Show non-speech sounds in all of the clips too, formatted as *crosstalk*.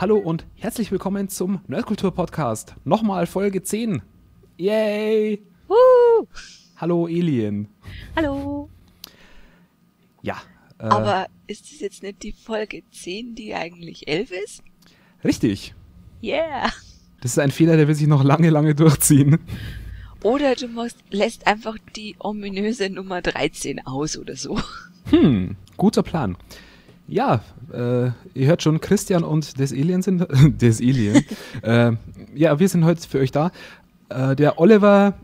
Hallo und herzlich willkommen zum Nerdkultur Podcast. Nochmal Folge 10. Yay! Woo! Hallo Alien. Hallo. Ja. Äh, Aber ist es jetzt nicht die Folge 10, die eigentlich 11 ist? Richtig. Yeah. Das ist ein Fehler, der wird sich noch lange, lange durchziehen. Oder du musst, lässt einfach die ominöse Nummer 13 aus oder so. Hm, guter Plan. Ja, äh, ihr hört schon, Christian und des Alien sind, *laughs* des Alien. *laughs* äh, ja, wir sind heute für euch da. Äh, der Oliver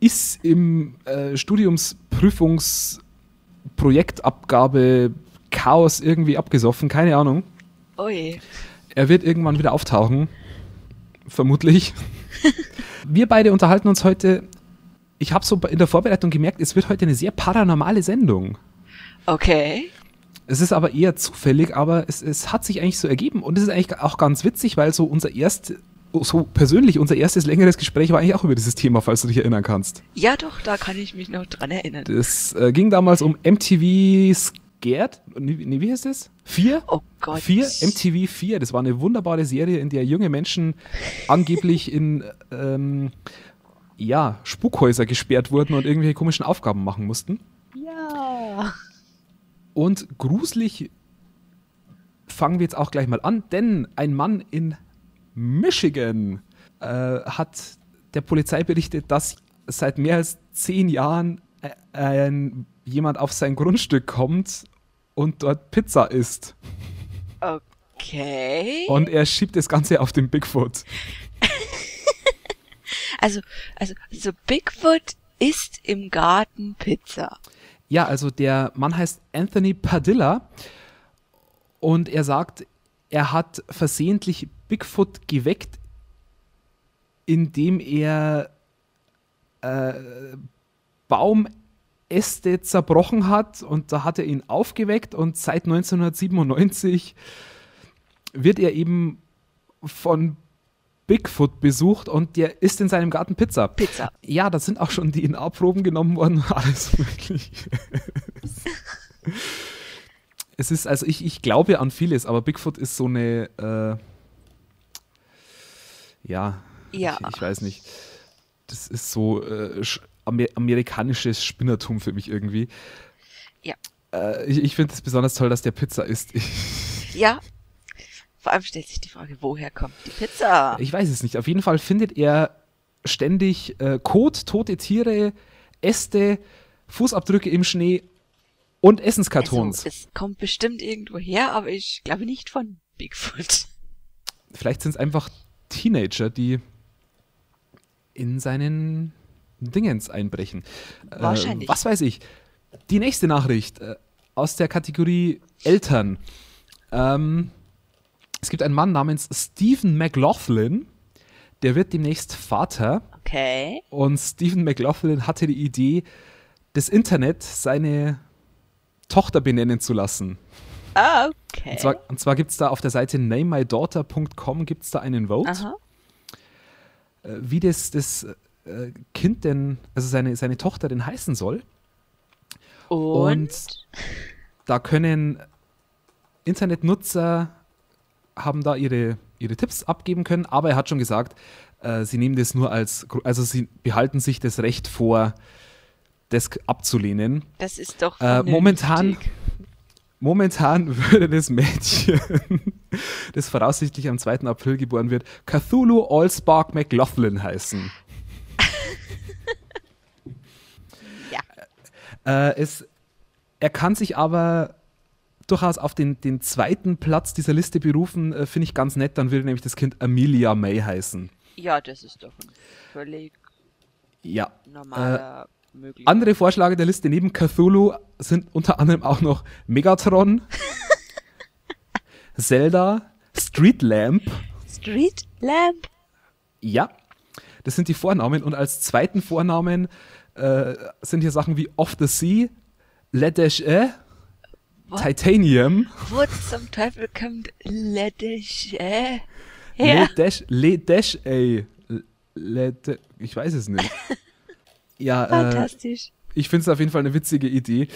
ist im äh, Studiumsprüfungsprojektabgabe Chaos irgendwie abgesoffen, keine Ahnung. Ui. Er wird irgendwann wieder auftauchen. Vermutlich. *laughs* Wir beide unterhalten uns heute. Ich habe so in der Vorbereitung gemerkt, es wird heute eine sehr paranormale Sendung. Okay. Es ist aber eher zufällig, aber es, es hat sich eigentlich so ergeben. Und es ist eigentlich auch ganz witzig, weil so unser erst, so persönlich unser erstes längeres Gespräch war eigentlich auch über dieses Thema, falls du dich erinnern kannst. Ja, doch, da kann ich mich noch dran erinnern. Das äh, ging damals um MTV Scared. Nee, nee, wie heißt das? Vier? Oh Gott. Vier? MTV 4. Das war eine wunderbare Serie, in der junge Menschen angeblich in ähm, ja, Spukhäuser gesperrt wurden und irgendwelche komischen Aufgaben machen mussten. Ja. Und gruselig fangen wir jetzt auch gleich mal an, denn ein Mann in Michigan äh, hat der Polizei berichtet, dass seit mehr als zehn Jahren äh, ein, jemand auf sein Grundstück kommt und dort Pizza isst. Okay. Und er schiebt das Ganze auf den Bigfoot. *laughs* Also, also, also Bigfoot isst im Garten Pizza. Ja, also der Mann heißt Anthony Padilla und er sagt, er hat versehentlich Bigfoot geweckt, indem er äh, Baumäste zerbrochen hat und da hat er ihn aufgeweckt und seit 1997 wird er eben von Bigfoot besucht und der isst in seinem Garten Pizza. Pizza. Ja, da sind auch schon DNA-Proben genommen worden, *laughs* alles möglich. *laughs* es ist, also ich, ich glaube an vieles, aber Bigfoot ist so eine, äh, ja, Ja. Ich, ich weiß nicht. Das ist so äh, amer amerikanisches Spinnertum für mich irgendwie. Ja. Äh, ich ich finde es besonders toll, dass der Pizza isst. *laughs* Ja. Vor allem stellt sich die Frage, woher kommt die Pizza? Ich weiß es nicht. Auf jeden Fall findet er ständig äh, Kot, tote Tiere, Äste, Fußabdrücke im Schnee und Essenskartons. Also, es kommt bestimmt irgendwo her, aber ich glaube nicht von Bigfoot. Vielleicht sind es einfach Teenager, die in seinen Dingens einbrechen. Äh, Wahrscheinlich. was weiß ich. Die nächste Nachricht äh, aus der Kategorie Eltern. Ähm, es gibt einen Mann namens Stephen McLaughlin, der wird demnächst Vater. Okay. Und Stephen McLaughlin hatte die Idee, das Internet seine Tochter benennen zu lassen. Ah, okay. Und zwar, und zwar gibt es da auf der Seite namemydaughter.com gibt es da einen Vote, Aha. äh, wie das, das äh, Kind denn, also seine, seine Tochter denn heißen soll. Und, Da können Internetnutzer haben da ihre, ihre Tipps abgeben können, aber er hat schon gesagt, äh, sie nehmen das nur als, also sie behalten sich das Recht vor, das abzulehnen. das ist doch Äh, momentan, momentan *laughs* würde das Mädchen, das voraussichtlich am 2. April geboren wird, Cthulhu Allspark McLaughlin heißen. *laughs* Ja. Äh, es, er kann sich aber durchaus auf den, den zweiten Platz dieser Liste berufen, äh, finde ich ganz nett. Dann würde nämlich das Kind Amelia May heißen. Ja, das ist doch ein völlig Ja. normaler möglicher. Andere Vorschläge der Liste neben Cthulhu sind unter anderem auch noch Megatron, *laughs* Zelda, Street Lamp. Street Lamp. Ja, das sind die Vornamen. Und als zweiten Vornamen äh, sind hier Sachen wie Off the Sea, Le Deche, What? Titanium, Wo zum Teufel kommt Ledesche her? Le Deche, Le Deche, ey. Le De ich weiß es nicht. *laughs* Ja, äh, Fantastisch. ich finde es auf jeden Fall eine witzige Idee.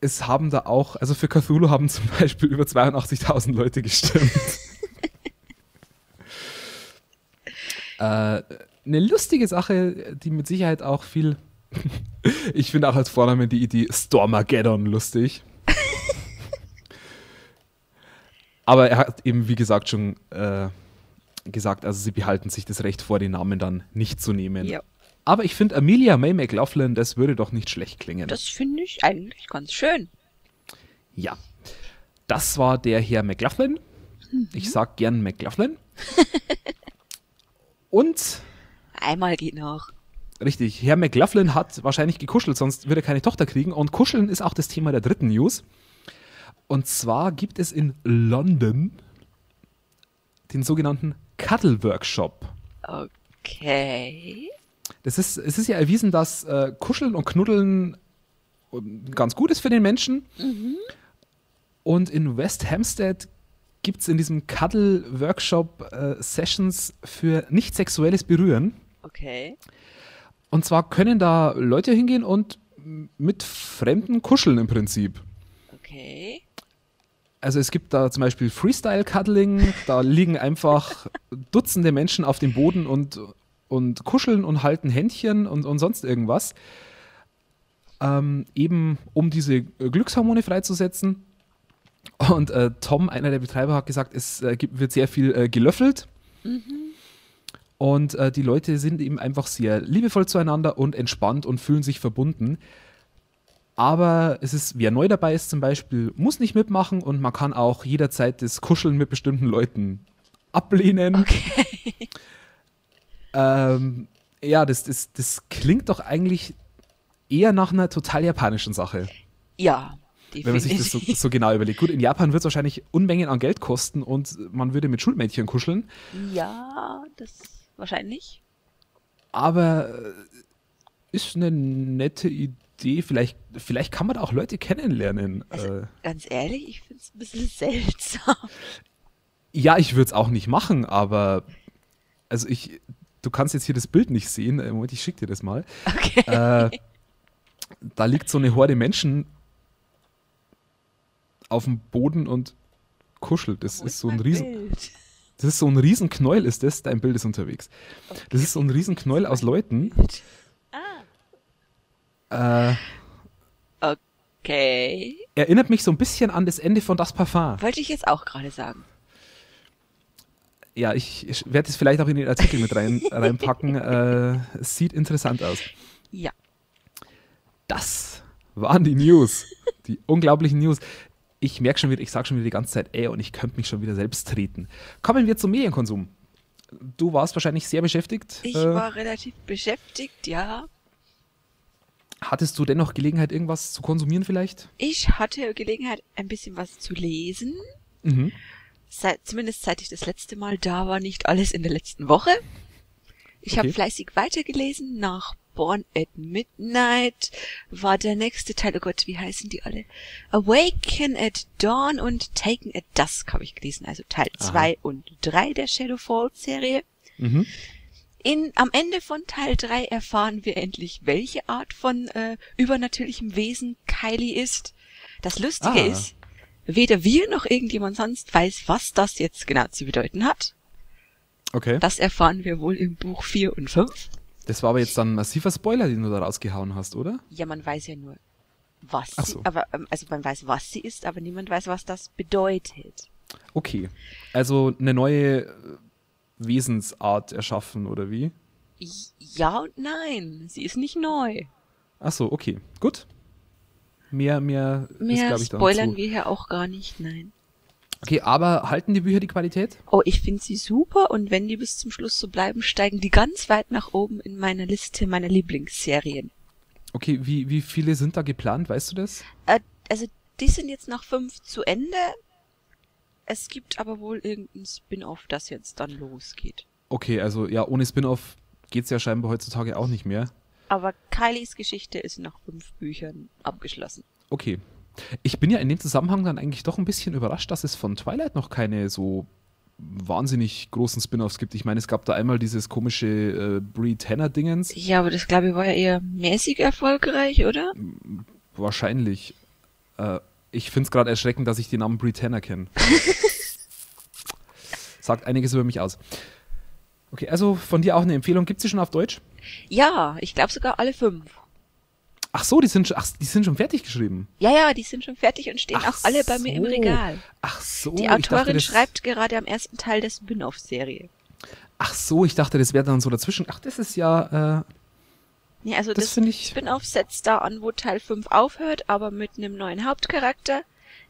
es haben da auch, also für Cthulhu haben zum Beispiel über 82.000 Leute gestimmt. *laughs* äh, eine lustige Sache, die mit Sicherheit auch viel. *laughs* ich finde auch als Vorname die Idee Stormageddon lustig. Aber er hat eben, wie gesagt, schon äh, gesagt, also sie behalten sich das Recht vor, den Namen dann nicht zu nehmen. Ja. Aber ich finde Amelia May McLaughlin, das würde doch nicht schlecht klingen. Das finde ich eigentlich ganz schön. Ja. Das war der Herr McLaughlin. Ich sag gern McLaughlin. *laughs* Und Einmal geht noch. Richtig, Herr McLaughlin hat wahrscheinlich gekuschelt, sonst würde er keine Tochter kriegen. Und Kuscheln ist auch das Thema der dritten News. Und zwar gibt es in London den sogenannten Cuddle Workshop. Okay. Das ist, es ist ja erwiesen, dass äh, Kuscheln und Knuddeln ähm, ganz gut ist für den Menschen. Und in West Hampstead gibt es in diesem Cuddle Workshop äh, Sessions für nicht sexuelles Berühren. Okay. Und zwar können da Leute hingehen und mit Fremden kuscheln im Prinzip. Okay. Also es gibt da zum Beispiel Freestyle-Cuddling, da liegen einfach Dutzende Menschen auf dem Boden und, und kuscheln und halten Händchen und, und sonst irgendwas. Ähm, eben um diese Glückshormone freizusetzen. Und äh, Tom, einer der Betreiber, hat gesagt, es äh, gibt, wird sehr viel äh, gelöffelt. Und äh, die Leute sind eben einfach sehr liebevoll zueinander und entspannt und fühlen sich verbunden. Aber es ist, wer neu dabei ist zum Beispiel, muss nicht mitmachen und man kann auch jederzeit das Kuscheln mit bestimmten Leuten ablehnen. Okay. Ähm, ja, das, das, das klingt doch eigentlich eher nach einer total japanischen Sache, Ja. wenn man sich das so, so genau überlegt. Gut, in Japan wird es wahrscheinlich Unmengen an Geld kosten und man würde mit Schulmädchen kuscheln, Ja, das wahrscheinlich. aber äh, ist eine nette Idee. Vielleicht, vielleicht kann man da auch Leute kennenlernen. Also, Äh, ganz ehrlich, ich finde es ein bisschen seltsam. ja, ich würde es auch nicht machen, aber also ich, du kannst jetzt hier das Bild nicht sehen. Äh, Moment, ich schicke dir das mal. Okay. Äh, da liegt so eine Horde Menschen auf dem Boden und kuschelt. Das Wo ist so ein riesen, Bild? das ist so ein Riesenknäuel, ist das? Dein Bild ist unterwegs. Das ist so ein Riesenknäuel aus Leuten. Ah, Äh, okay. erinnert mich so ein bisschen an das Ende von Das Parfum. Wollte ich jetzt auch gerade sagen. Ja, ich, ich werde es vielleicht auch in den Artikel mit rein, *laughs* reinpacken. Äh, es sieht interessant aus. Ja. Das waren die News. Die unglaublichen News. Ich merke schon wieder, ich sage schon wieder die ganze Zeit, ey, und ich könnte mich schon wieder selbst treten. Kommen wir zum Medienkonsum. Du warst wahrscheinlich sehr beschäftigt. Ich Äh, war relativ beschäftigt, ja. Hattest du dennoch Gelegenheit, irgendwas zu konsumieren vielleicht? Ich hatte Gelegenheit, ein bisschen was zu lesen. Mhm. Seit, zumindest seit ich das letzte Mal da war, nicht alles in der letzten Woche. Ich habe Okay. fleißig weitergelesen. Nach Born at Midnight war der nächste Teil. Oh Gott, wie heißen die alle? Awaken at Dawn und Taken at Dusk habe ich gelesen. Also Teil Aha. 2 und 3 der Shadowfall-Serie. Mhm. In, am Ende von Teil 3 erfahren wir endlich, welche Art von äh, übernatürlichem Wesen Kylie ist. Das Lustige Ah. ist, weder wir noch irgendjemand sonst weiß, was das jetzt genau zu bedeuten hat. Okay. Das erfahren wir wohl im Buch 4 und 5. Das war aber jetzt dann ein massiver Spoiler, den du da rausgehauen hast, oder? Ja, man weiß ja nur, was Ach sie, so. aber, ähm, also man weiß, was sie ist, aber niemand weiß, was das bedeutet. Okay. Also eine neue Wesensart erschaffen, oder wie? Ja und nein, sie ist nicht neu. Ach so, okay. Gut. Mehr, mehr, ist, Mehr glaube ich, spoilern zu. wir hier auch gar nicht, nein. Okay, aber halten die Bücher die Qualität? Oh, ich finde sie super und wenn die bis zum Schluss so bleiben, steigen die ganz weit nach oben in meiner Liste meiner Lieblingsserien. Okay, wie, wie viele sind da geplant, weißt du das? Äh, also die sind jetzt nach fünf zu Ende. Es gibt aber wohl irgendein Spin-off, das jetzt dann losgeht. Okay, also ja, ohne Spin-off geht's ja scheinbar heutzutage auch nicht mehr. Aber Kylies Geschichte ist nach fünf Büchern abgeschlossen. Okay. Ich bin ja in dem Zusammenhang dann eigentlich doch ein bisschen überrascht, dass es von Twilight noch keine so wahnsinnig großen Spin-offs gibt. Ich meine, es gab da einmal dieses komische äh, Brie Tanner-Dingens. Ja, aber das glaube ich war ja eher mäßig erfolgreich, oder? Wahrscheinlich. Äh, ich finde es gerade erschreckend, dass ich den Namen Britannia kenne. *laughs* Sagt einiges über mich aus. Okay, also von dir auch eine Empfehlung. Gibt es die schon auf Deutsch? Ja, ich glaube sogar alle fünf. Ach so, die sind, schon, ach, die sind schon fertig geschrieben. Ja, ja, die sind schon fertig und stehen Ach auch alle bei mir im. Regal. Ach so. Die Autorin dachte, schreibt gerade am ersten Teil der Spin-off-Serie. Ach so, ich dachte, das wäre dann so dazwischen. Ach, das ist ja. Äh, Nee, also Das das, finde ich- Spin-off setzt da an, wo Teil 5 aufhört, aber mit einem neuen Hauptcharakter,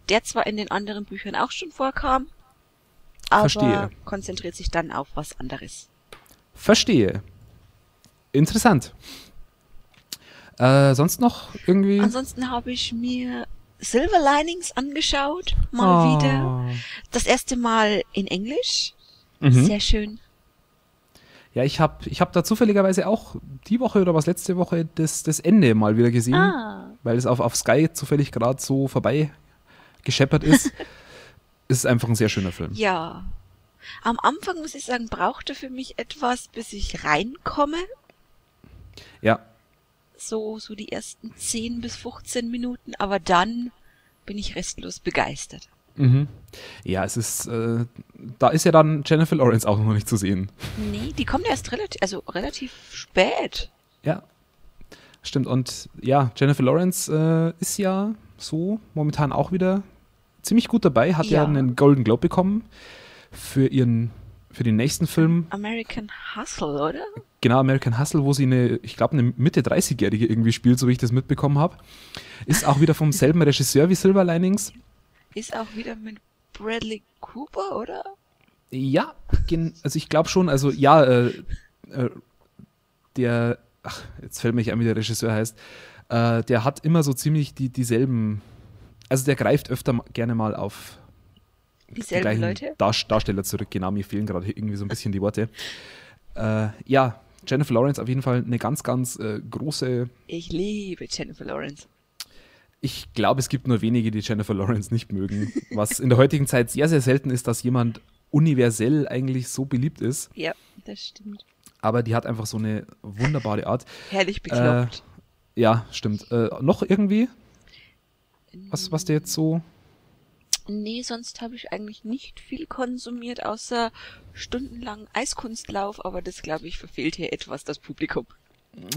der zwar in den anderen Büchern auch schon vorkam, aber Verstehe. konzentriert sich dann auf was anderes. verstehe. Interessant. Äh, sonst noch irgendwie? Ansonsten habe ich mir Silver Linings angeschaut, mal Ah. wieder. Das erste Mal in Englisch. Mhm. Sehr schön. Ja, ich habe ich hab da zufälligerweise auch die Woche oder was letzte Woche das, das Ende mal wieder gesehen, Ah, weil es auf, auf Sky zufällig gerade so vorbei gescheppert ist. *laughs* ist einfach ein sehr schöner Film. ja. Am Anfang muss ich sagen, brauchte für mich etwas, bis ich reinkomme. Ja, So, so die ersten 10 bis 15 Minuten, aber dann bin ich restlos begeistert. Mhm. ja, es ist, äh, da ist ja dann Jennifer Lawrence auch noch nicht zu sehen. Nee, die kommt erst relativ, also relativ spät. Ja, stimmt. Und ja, Jennifer Lawrence äh, ist ja so momentan auch wieder ziemlich gut dabei, hat ja, Ja. einen Golden Globe bekommen für ihren, für den nächsten Film, American Hustle, oder? genau American Hustle, wo sie eine, ich glaube, eine Mitte 30-Jährige irgendwie spielt, so wie ich das mitbekommen habe. Ist auch wieder vom selben Regisseur wie Silver Linings. Ist auch wieder mit Bradley Cooper, oder? Ja, also ich glaube schon, also ja, äh, äh, der, ach, jetzt fällt mir nicht ein, wie der Regisseur heißt, äh, der hat immer so ziemlich die, dieselben, also der greift öfter gerne mal auf die Dieselben gleichen Leute? Dar Darsteller zurück. Genau, mir fehlen gerade irgendwie so ein bisschen die Worte. Äh, ja, Jennifer Lawrence auf jeden Fall eine ganz, ganz äh, große, Ich liebe Jennifer Lawrence. Ich glaube, es gibt nur wenige, die Jennifer Lawrence nicht mögen, was in der heutigen Zeit sehr, sehr selten ist, dass jemand universell eigentlich so beliebt ist. Ja, das stimmt. aber die hat einfach so eine wunderbare Art. Herrlich bekloppt. Ja, stimmt. Äh, noch irgendwie? Was, was dir jetzt so. Nee, sonst habe ich eigentlich nicht viel konsumiert, außer stundenlang Eiskunstlauf, aber das, glaube ich, verfehlt hier etwas das Publikum.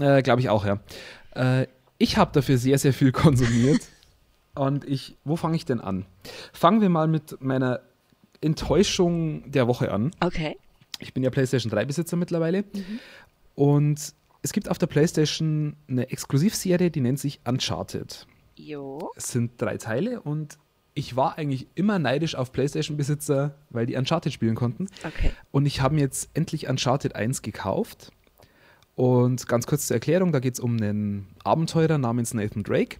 Äh, Glaube ich auch, ja. Äh, ich habe dafür sehr, sehr viel *laughs* konsumiert. Und ich. Wo fange ich denn an? Fangen wir mal mit meiner Enttäuschung der Woche an. Okay. Ich bin ja PlayStation 3 Besitzer mittlerweile. Und es gibt auf der PlayStation eine Exklusivserie, die nennt sich Uncharted. Jo. Es sind drei Teile und ich war eigentlich immer neidisch auf PlayStation-Besitzer, weil die Uncharted spielen konnten. Okay. Und ich habe mir jetzt endlich Uncharted 1 gekauft. Und ganz kurz zur Erklärung, da geht es um einen Abenteurer namens Nathan Drake.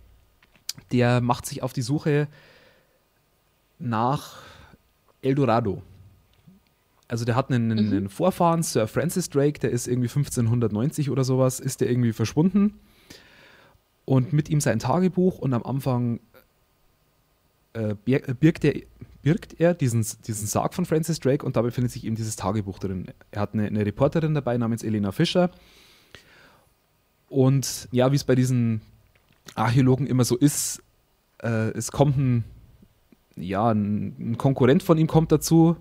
Der macht sich auf die Suche nach Eldorado. Also der hat einen, einen Vorfahren, Sir Francis Drake, der ist irgendwie 1590 oder sowas, ist der irgendwie verschwunden. Und mit ihm sein Tagebuch und am Anfang äh, äh, birgt, er, birgt er diesen, diesen Sarg von Francis Drake und da befindet sich eben dieses Tagebuch drin. Er hat eine, eine Reporterin dabei namens Elena Fischer. Und ja, wie es bei diesen Archäologen immer so ist, äh, es kommt ein, ja, ein, ein Konkurrent von ihm kommt dazu,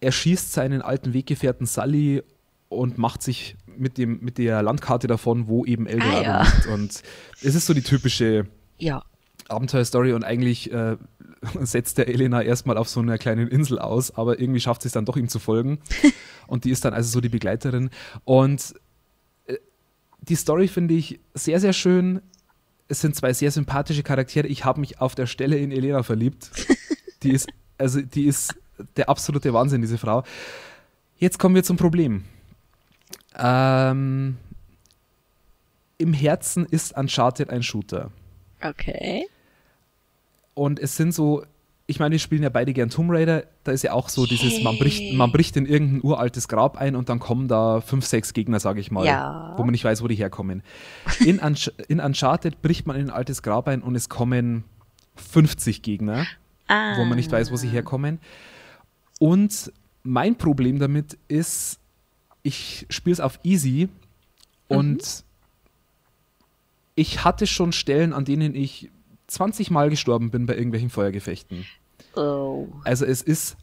er schießt seinen alten Weggefährten Sully und macht sich mit, dem, mit der Landkarte davon, wo eben Eldorado Ah, ja. liegt. Und es ist so die typische Ja. Abenteuerstory und eigentlich äh, *laughs* setzt der Elena erstmal auf so einer kleinen Insel aus, aber irgendwie schafft sie es dann doch, ihm zu folgen. *laughs* und die ist dann also so die Begleiterin. Und die Story finde ich sehr, sehr schön. Es sind zwei sehr sympathische Charaktere. Ich habe mich auf der Stelle in Elena verliebt. *laughs* Die ist, also die ist der absolute Wahnsinn, diese Frau. Jetzt kommen wir zum Problem. Ähm, Im Herzen ist Uncharted ein Shooter. Okay. Und es sind so, ich meine, wir spielen ja beide gern Tomb Raider, da ist ja auch so dieses, man bricht, man bricht in irgendein uraltes Grab ein und dann kommen da fünf, sechs Gegner, sage ich mal, Ja. wo man nicht weiß, wo die herkommen. In, Unch in Uncharted bricht man in ein altes Grab ein und es kommen 50 Gegner, Ah. wo man nicht weiß, wo sie herkommen. Und mein Problem damit ist, ich spiele es auf easy und ich hatte schon Stellen, an denen ich 20 Mal gestorben bin bei irgendwelchen Feuergefechten. Oh. Also es ist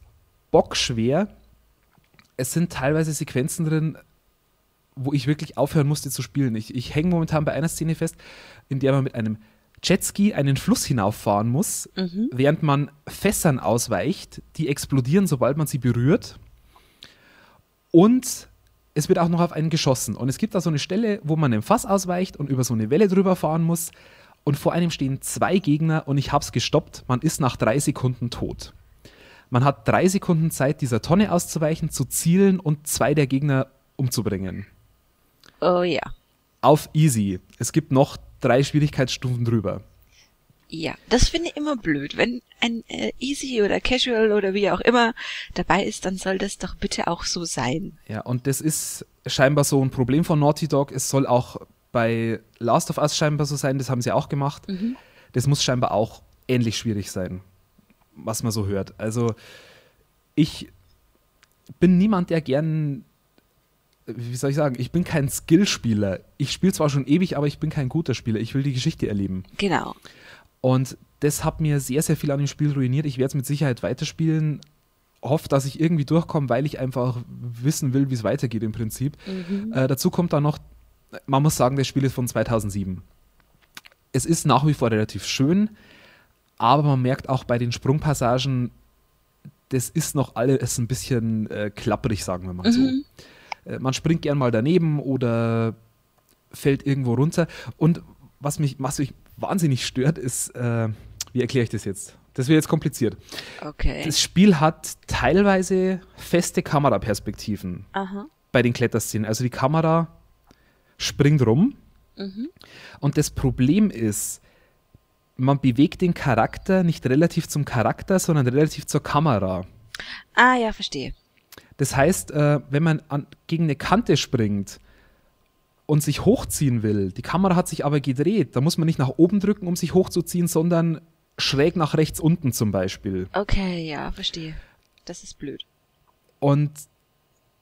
bockschwer. Es sind teilweise Sequenzen drin, wo ich wirklich aufhören musste zu spielen. Ich, ich hänge momentan bei einer Szene fest, in der man mit einem Jetski einen Fluss hinauffahren muss, Mhm. während man Fässern ausweicht, die explodieren, sobald man sie berührt. Und es wird auch noch auf einen geschossen. Und es gibt da so eine Stelle, wo man einem Fass ausweicht und über so eine Welle drüber fahren muss. Und vor einem stehen zwei Gegner und ich hab's gestoppt. Man ist nach drei Sekunden tot. Man hat drei Sekunden Zeit, dieser Tonne auszuweichen, zu zielen und zwei der Gegner umzubringen. Oh ja. Auf easy. Es gibt noch drei Schwierigkeitsstufen drüber. Ja, das finde ich immer blöd. Wenn ein äh, Easy oder Casual oder wie auch immer dabei ist, dann soll das doch bitte auch so sein. Ja, und das ist scheinbar so ein Problem von Naughty Dog. Es soll auch bei Last of Us scheinbar so sein, das haben sie auch gemacht. Das muss scheinbar auch ähnlich schwierig sein, was man so hört. Also ich bin niemand, der gern, wie soll ich sagen, ich bin kein Skillspieler. Ich spiele zwar schon ewig, aber ich bin kein guter Spieler. Ich will die Geschichte erleben. Genau. Und das hat mir sehr, sehr viel an dem Spiel ruiniert. Ich werde es mit Sicherheit weiterspielen. Hoffe, dass ich irgendwie durchkomme, weil ich einfach wissen will, wie es weitergeht im Prinzip. Äh, dazu kommt dann noch, man muss sagen, das Spiel ist von 2007. Es ist nach wie vor relativ schön, aber man merkt auch bei den Sprungpassagen, das ist noch alles ein bisschen äh, klapprig, sagen wir mal so. Äh, man springt gern mal daneben oder fällt irgendwo runter. Und was mich, was mich wahnsinnig stört, ist, äh, wie erkläre ich das jetzt? Das wird jetzt kompliziert. Okay. Das Spiel hat teilweise feste Kameraperspektiven Aha. bei den Kletterszenen. Also die Kamera springt rum. Mhm. Und das Problem ist, man bewegt den Charakter nicht relativ zum Charakter, sondern relativ zur Kamera. Ah ja, verstehe. Das heißt, äh, wenn man an, gegen eine Kante springt und sich hochziehen will, die Kamera hat sich aber gedreht, da muss man nicht nach oben drücken, um sich hochzuziehen, sondern schräg nach rechts unten zum Beispiel. Okay, ja, verstehe. Das ist blöd. Und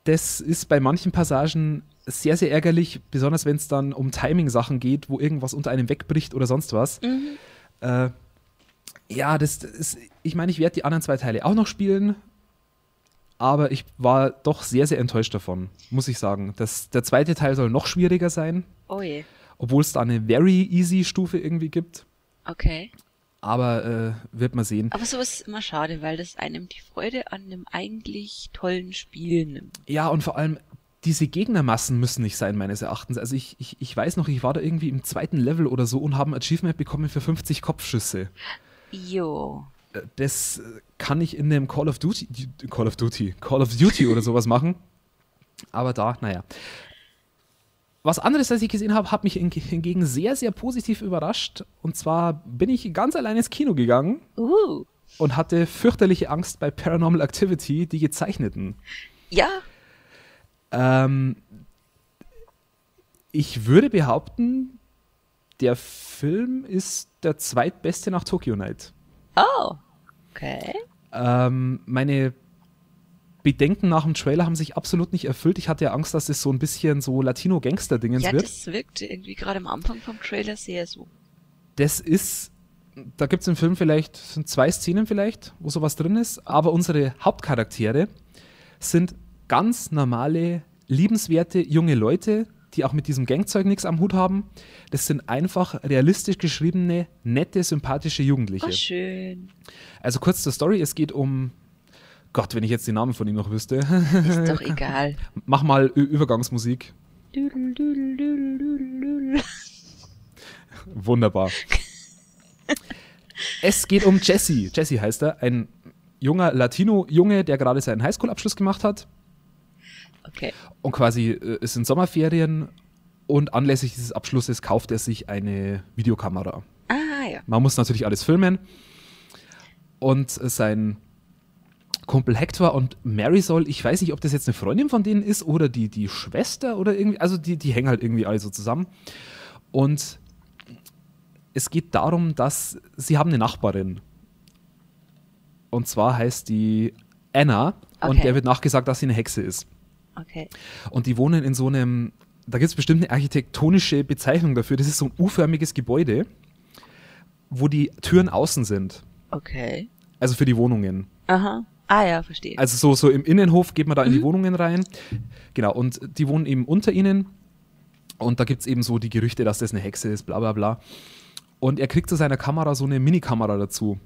das ist bei manchen Passagen sehr, sehr ärgerlich, besonders wenn es dann um Timing-Sachen geht, wo irgendwas unter einem wegbricht oder sonst was. Äh, ja, das, das ist, ich meine, ich werde die anderen zwei Teile auch noch spielen, aber ich war doch sehr, sehr enttäuscht davon, muss ich sagen. Das, der zweite Teil soll noch schwieriger sein, Oh je. obwohl es da eine very easy Stufe irgendwie gibt. Okay. Aber äh, wird man sehen. Aber sowas ist immer schade, weil das einem die Freude an einem eigentlich tollen Spiel nimmt. Ja, und vor allem, diese Gegnermassen müssen nicht sein, meines Erachtens. Also ich, ich, ich weiß noch, ich war da irgendwie im zweiten Level oder so und habe ein Achievement bekommen für 50 Kopfschüsse. Jo. Äh, Das äh, kann ich in einem Call of Duty, Call of Duty, Call of Duty oder sowas machen. Aber da, naja. Was anderes, das ich gesehen habe, hat mich hing- hingegen sehr, sehr positiv überrascht. Und zwar bin ich ganz allein ins Kino gegangen Uh. und hatte fürchterliche Angst bei Paranormal Activity, die gezeichneten. Ja. Ähm, ich würde behaupten, der Film ist der zweitbeste nach Tokyo Night. Oh. Okay. Ähm, meine Bedenken nach dem Trailer haben sich absolut nicht erfüllt. Ich hatte ja Angst, dass es so ein bisschen so Latino-Gangster-Dingens Ja, wird. das wirkte irgendwie gerade am Anfang vom Trailer sehr so. Das ist, da gibt es im Film vielleicht, sind zwei Szenen vielleicht, wo sowas drin ist, aber unsere Hauptcharaktere sind ganz normale, liebenswerte junge Leute, die auch mit diesem Gangzeug nichts am Hut haben. Das sind einfach realistisch geschriebene, nette, sympathische Jugendliche. Oh, schön. Also kurz zur Story, es geht um Gott, wenn ich jetzt den Namen von ihm noch wüsste. Ist doch *laughs* egal. Mach mal Ü Übergangsmusik. Dudel, dudel, dudel. Wunderbar. es geht um Jesse. Jesse heißt er, ein junger Latino-Junge, der gerade seinen Highschool-Abschluss gemacht hat Okay. und quasi äh, ist in Sommerferien und anlässlich dieses Abschlusses kauft er sich eine Videokamera. Ah, ja. Man muss natürlich alles filmen und sein Kumpel Hector und Marisol, ich weiß nicht, ob das jetzt eine Freundin von denen ist oder die, die Schwester oder irgendwie, also die, die hängen halt irgendwie alle so zusammen. Und es geht darum, dass sie haben eine Nachbarin. Und zwar heißt die Anna und Okay. der wird nachgesagt, dass sie eine Hexe ist. Okay. Und die wohnen in so einem, da gibt es bestimmt eine architektonische Bezeichnung dafür, das ist so ein U-förmiges Gebäude. wo die Türen außen sind. Okay. Also für die Wohnungen. Aha. Ah ja, verstehe. Also so, so im Innenhof geht man da in die Mhm. Wohnungen rein. Genau, und die wohnen eben unter ihnen. Und da gibt es eben so die Gerüchte, dass das eine Hexe ist, bla bla bla. Und er kriegt zu seiner Kamera so eine Minikamera dazu.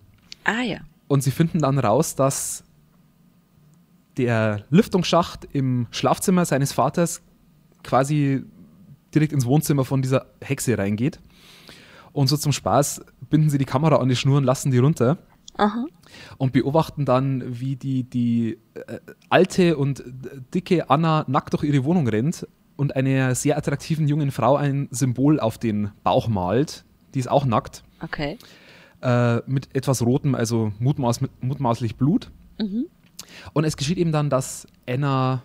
ah ja. Und sie finden dann raus, dass der Lüftungsschacht im Schlafzimmer seines Vaters quasi direkt ins Wohnzimmer von dieser Hexe reingeht. Und so zum Spaß binden sie die Kamera an die Schnur und lassen die runter Aha. und beobachten dann, wie die, die äh, alte und dicke Anna nackt durch ihre Wohnung rennt und einer sehr attraktiven jungen Frau ein Symbol auf den Bauch malt. Die ist auch nackt, Okay. äh, mit etwas Rotem, also mutmaß, mutmaßlich Blut. Mhm. Und es geschieht eben dann, dass Anna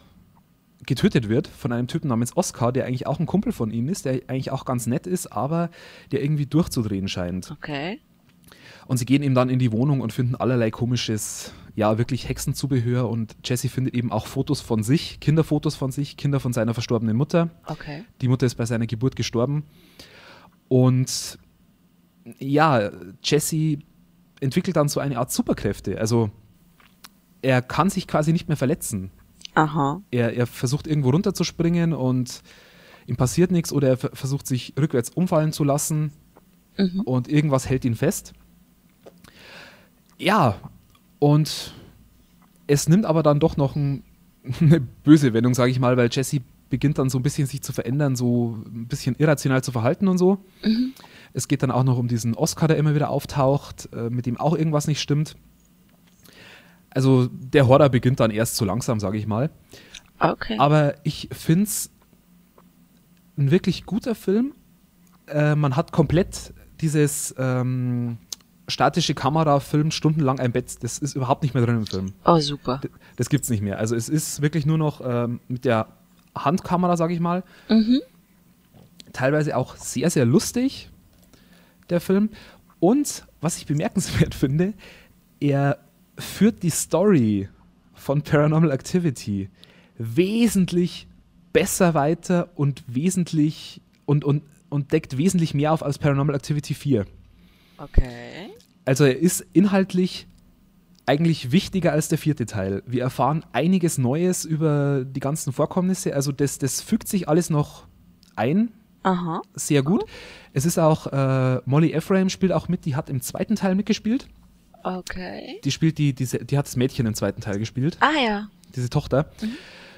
getötet wird von einem Typen namens Oscar, der eigentlich auch ein Kumpel von ihnen ist, der eigentlich auch ganz nett ist, aber der irgendwie durchzudrehen scheint. Okay. Und sie gehen eben dann in die Wohnung und finden allerlei komisches, ja, wirklich Hexenzubehör. Und Jesse findet eben auch Fotos von sich, Kinderfotos von sich, Kinder von seiner verstorbenen Mutter. Okay. Die Mutter ist bei seiner Geburt gestorben. Und ja, Jesse entwickelt dann so eine Art Superkräfte. Also er kann sich quasi nicht mehr verletzen. Aha. Er, er versucht irgendwo runterzuspringen und ihm passiert nichts oder er ver- versucht sich rückwärts umfallen zu lassen Mhm. und irgendwas hält ihn fest. Ja, und es nimmt aber dann doch noch ein, *laughs* eine böse Wendung, sage ich mal, weil Jesse beginnt dann so ein bisschen sich zu verändern, so ein bisschen irrational zu verhalten und so. Es geht dann auch noch um diesen Oscar, der immer wieder auftaucht, äh, mit dem auch irgendwas nicht stimmt. Also der Horror beginnt dann erst so langsam, sage ich mal. Okay. Aber ich finde es ein wirklich guter Film. Äh, man hat komplett dieses ähm, statische Kamera filmt stundenlang ein Bett. Das ist überhaupt nicht mehr drin im Film. oh, super. Das gibt's nicht mehr. Also es ist wirklich nur noch ähm, mit der Handkamera, sage ich mal. Mhm. Teilweise auch sehr, sehr lustig, der Film. Und was ich bemerkenswert *laughs* finde, er führt die Story von Paranormal Activity wesentlich besser weiter und wesentlich und, und, und deckt wesentlich mehr auf als Paranormal Activity 4. Okay. Also er ist inhaltlich eigentlich wichtiger als der vierte Teil. Wir erfahren einiges Neues über die ganzen Vorkommnisse. Also das, das fügt sich alles noch ein, Aha. sehr gut. Es ist auch, äh, Molly Ephraim spielt auch mit, die hat im zweiten Teil mitgespielt. Okay. Die spielt die, diese, die hat das Mädchen im zweiten Teil gespielt, Ah ja. diese Tochter.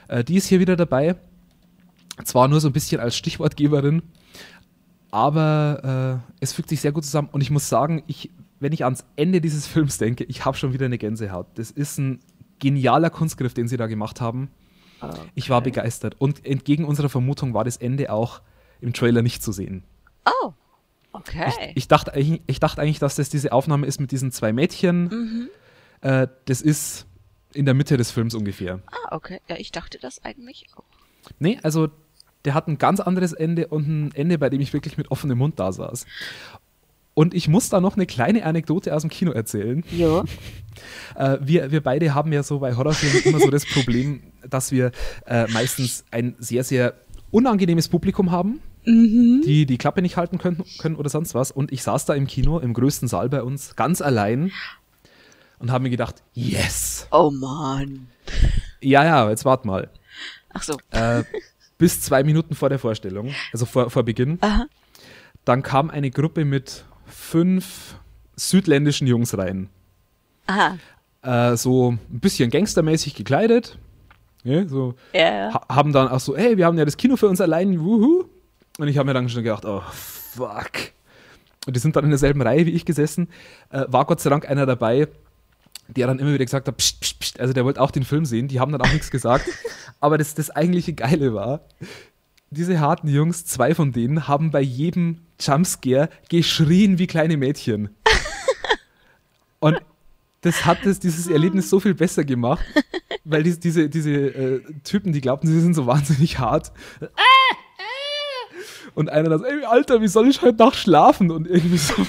Äh, die ist hier wieder dabei. Zwar nur so ein bisschen als Stichwortgeberin, aber äh, es fügt sich sehr gut zusammen. Und ich muss sagen, ich, wenn ich ans Ende dieses Films denke, ich habe schon wieder eine Gänsehaut. Das ist ein genialer Kunstgriff, den sie da gemacht haben. Ich war Okay. begeistert. Und entgegen unserer Vermutung war das Ende auch im Trailer nicht zu sehen. Oh. Okay. Ich, ich, dachte, eigentlich- ich dachte eigentlich, dass das diese Aufnahme ist mit diesen zwei Mädchen. mhm. Äh, das ist in der Mitte des Films ungefähr. Ah, okay. Ja, ich dachte das eigentlich auch. Nee, also der hat ein ganz anderes Ende und ein Ende, bei dem ich wirklich mit offenem Mund da saß. Und ich muss da noch eine kleine Anekdote aus dem Kino erzählen. Jo. *laughs* Äh, wir, wir beide haben ja so bei Horrorfilmen immer so das Problem, dass wir äh, meistens ein sehr, sehr unangenehmes Publikum haben, die die Klappe nicht halten können, können oder sonst was. Und ich saß da im Kino, im größten Saal bei uns, ganz allein und habe mir gedacht, yes! Oh Mann. Ja, ja, jetzt wart mal. Ach so. Äh, bis zwei Minuten vor der Vorstellung, also vor, vor Beginn, Aha. dann kam eine Gruppe mit fünf südländischen Jungs rein. Aha. Äh, so ein bisschen gangstermäßig gekleidet. Ja, so, Ja. ha haben dann auch so, hey, wir haben ja das Kino für uns allein, wuhu. Und ich habe mir dann schon gedacht, oh, fuck. Und die sind dann in derselben Reihe wie ich gesessen. Äh, war Gott sei Dank einer dabei, der dann immer wieder gesagt hat, pst, pst, pst. also der wollte auch den Film sehen, die haben dann auch nichts gesagt. *laughs* Aber das, das eigentliche Geile war, diese harten Jungs, zwei von denen, haben bei jedem Jumpscare geschrien wie kleine Mädchen. *laughs* Und das hat das, dieses Erlebnis so viel besser gemacht, weil die, diese, diese äh, Typen, die glaubten, sie sind so wahnsinnig hart. Und einer dann so, ey, Alter, wie soll ich heute Nacht schlafen? Und irgendwie so. *laughs*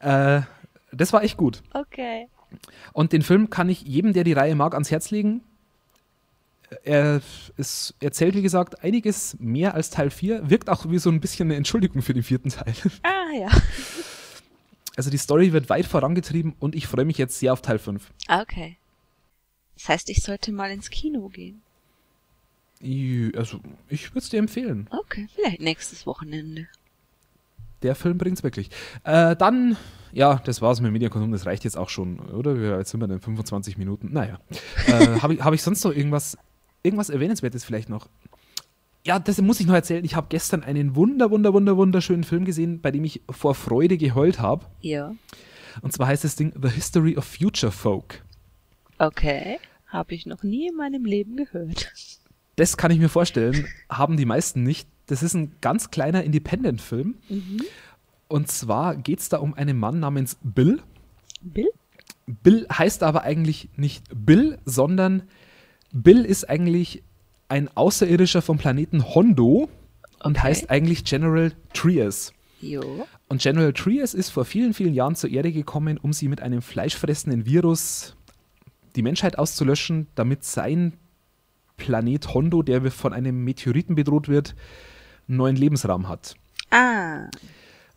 äh, das war echt gut. Okay. Und den Film kann ich jedem, der die Reihe mag, ans Herz legen. Er es erzählt, wie gesagt, einiges mehr als Teil 4, wirkt auch wie so ein bisschen eine Entschuldigung für den vierten Teil. Ah, ja. *laughs* Also die Story wird weit vorangetrieben und ich freue mich jetzt sehr auf Teil 5. Ah, okay. Das heißt, ich sollte mal ins Kino gehen. Also, ich würde es dir empfehlen. Okay, vielleicht nächstes Wochenende. Der Film bringt's wirklich. Äh, dann, ja, das war's mit Mediakonsum, das reicht jetzt auch schon, oder? Jetzt sind wir in 25 Minuten. Naja. *laughs* Äh, Habe ich, hab ich sonst noch irgendwas, irgendwas Erwähnenswertes vielleicht noch? Ja, das muss ich noch erzählen. Ich habe gestern einen wunder, wunder, wunder, wunderschönen Film gesehen, bei dem ich vor Freude geheult habe. Ja. Und zwar heißt das Ding The History of Future Folk. Okay. Habe ich noch nie in meinem Leben gehört. *laughs* Das kann ich mir vorstellen, haben die meisten nicht. Das ist ein ganz kleiner Independent-Film. Und zwar geht es da um einen Mann namens Bill. Bill? Bill heißt aber eigentlich nicht Bill, sondern Bill ist eigentlich ein Außerirdischer vom Planeten Hondo und Okay. heißt eigentlich General Trias. Jo. Und General Trias ist vor vielen, vielen Jahren zur Erde gekommen, um sie mit einem fleischfressenden Virus die Menschheit auszulöschen, damit sein Planet Hondo, der von einem Meteoriten bedroht wird, einen neuen Lebensraum hat. Ah.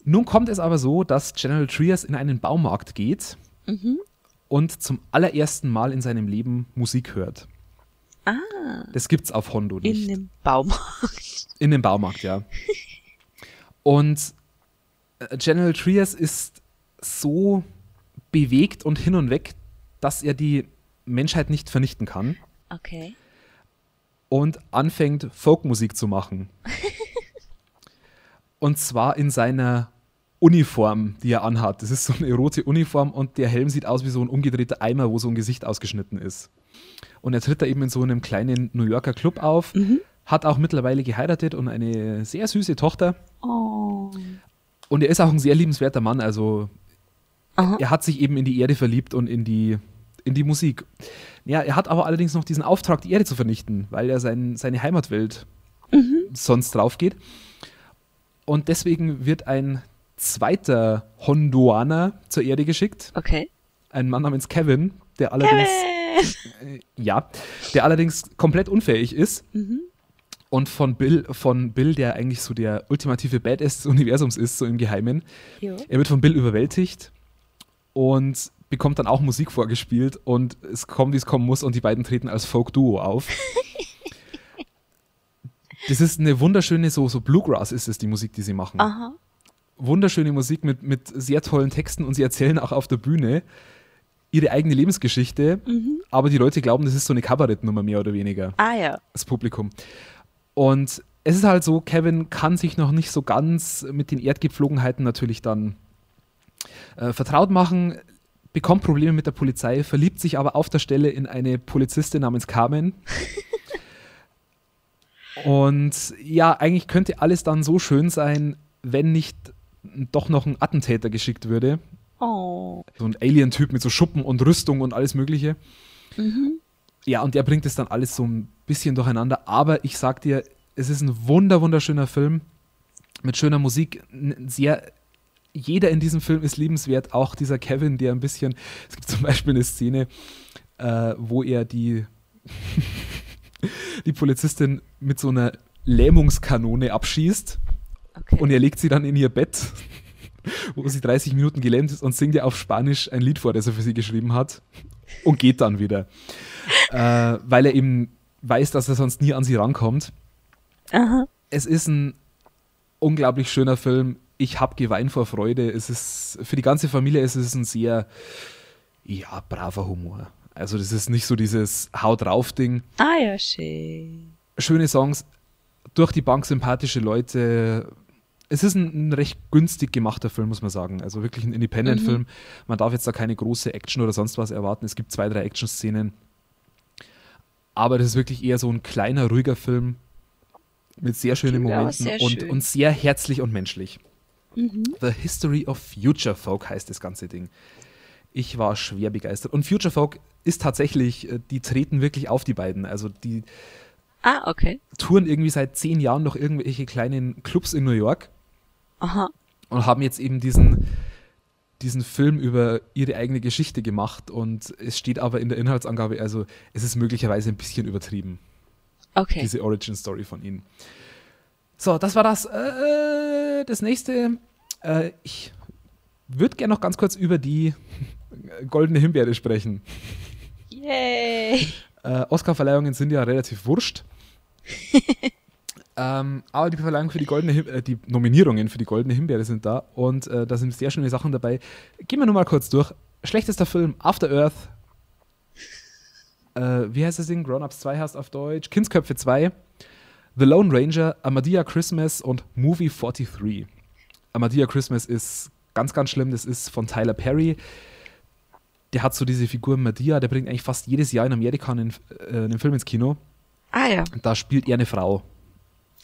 Nun kommt es aber so, dass General Trias in einen Baumarkt geht und zum allerersten Mal in seinem Leben Musik hört. Ah. Das gibt's auf Hondo nicht. In dem Baumarkt. In dem Baumarkt, ja. Und äh, General Trias ist so bewegt und hin und weg, dass er die Menschheit nicht vernichten kann Okay. Und anfängt, Folkmusik zu machen. *laughs* und zwar in seiner Uniform, die er anhat. Das ist so eine rote Uniform und der Helm sieht aus wie so ein umgedrehter Eimer, wo so ein Gesicht ausgeschnitten ist. Und er tritt da eben in so einem kleinen New Yorker Club auf, hat auch mittlerweile geheiratet und eine sehr süße Tochter. Oh. Und er ist auch ein sehr liebenswerter Mann. Also Aha. er hat sich eben in die Erde verliebt und in die, in die Musik. Ja, er hat aber allerdings noch diesen Auftrag, die Erde zu vernichten, weil er sein, seine Heimatwelt sonst drauf geht. Und deswegen wird ein zweiter Honduaner zur Erde geschickt. Okay. Ein Mann namens Kevin, der allerdings, Kevin! ja, der allerdings komplett unfähig ist. Mhm. Und von Bill, von Bill, der eigentlich so der ultimative Badass des Universums ist, so im Geheimen, Jo. er wird von Bill überwältigt und bekommt dann auch Musik vorgespielt und es kommt, wie es kommen muss und die beiden treten als Folk-Duo auf. *laughs* das ist eine wunderschöne, so, so Bluegrass ist es, die Musik, die sie machen. Aha. Wunderschöne Musik mit, mit sehr tollen Texten und sie erzählen auch auf der Bühne ihre eigene Lebensgeschichte, aber die Leute glauben, das ist so eine Kabarettnummer mehr oder weniger Ah ja. das Publikum. Und es ist halt so, Kevin kann sich noch nicht so ganz mit den Erdgepflogenheiten natürlich dann äh, vertraut machen, bekommt Probleme mit der Polizei, verliebt sich aber auf der Stelle in eine Polizistin namens Carmen. *laughs* Und ja, eigentlich könnte alles dann so schön sein, wenn nicht doch noch ein Attentäter geschickt würde. Oh. So ein Alien-Typ mit so Schuppen und Rüstung und alles Mögliche. Ja, und der bringt es dann alles so ein bisschen durcheinander. Aber ich sag dir, es ist ein wunder, wunderschöner Film mit schöner Musik. Sehr, jeder in diesem Film ist liebenswert. Auch dieser Kevin, der ein bisschen. Es gibt zum Beispiel eine Szene, äh, wo er die, *laughs* die Polizistin mit so einer Lähmungskanone abschießt. Okay. Und er legt sie dann in ihr Bett, *laughs* wo sie 30 Minuten gelähmt ist und singt ihr auf Spanisch ein Lied vor, das er für sie geschrieben hat. Und geht dann wieder. äh, weil er eben weiß, dass er sonst nie an sie rankommt. Aha. Es ist ein unglaublich schöner Film. Ich habe geweint vor Freude. Es ist für die ganze Familie ist es ein sehr ja braver Humor. Also das ist nicht so dieses Haut drauf Ding. Ah ja, schön. Schöne Songs, durch die Bank sympathische Leute. Es ist ein, ein recht günstig gemachter Film, muss man sagen. Also wirklich ein Independent-Film. Man darf jetzt da keine große Action oder sonst was erwarten. Es gibt zwei, drei Action-Szenen. Aber das ist wirklich eher so ein kleiner, ruhiger Film mit sehr schönen Klingt Momenten sehr und, schön. und sehr herzlich und menschlich. The History of Future Folk heißt das ganze Ding. Ich war schwer begeistert. Und Future Folk ist tatsächlich, äh, die treten wirklich auf, die beiden. Also die Ah, okay. touren irgendwie seit zehn Jahren noch irgendwelche kleinen Clubs in New York Aha. und haben jetzt eben diesen, diesen Film über ihre eigene Geschichte gemacht. Und es steht aber in der Inhaltsangabe, also es ist möglicherweise ein bisschen übertrieben. Okay. Diese Origin-Story von ihnen. So, das war das. Äh, das nächste. Äh, ich würde gerne noch ganz kurz über die Goldene Himbeere sprechen. Yay! Äh, Oscar-Verleihungen sind ja relativ wurscht. ähm, aber die Verleihung für die Goldene Him äh, die Nominierungen für die Goldene Himbeere sind da und äh, da sind sehr schöne Sachen dabei. Gehen wir nur mal kurz durch. Schlechtester Film After Earth. Äh, wie heißt das Ding? Grown Ups 2 heißt auf Deutsch. Kindsköpfe 2. The Lone Ranger, Amadea Christmas und Movie 43. Amadea Christmas ist ganz, ganz schlimm. Das ist von Tyler Perry. Der hat so diese Figur Madea, der bringt eigentlich fast jedes Jahr in Amerika einen, äh, einen Film ins Kino. Ah ja, Und da spielt er eine Frau.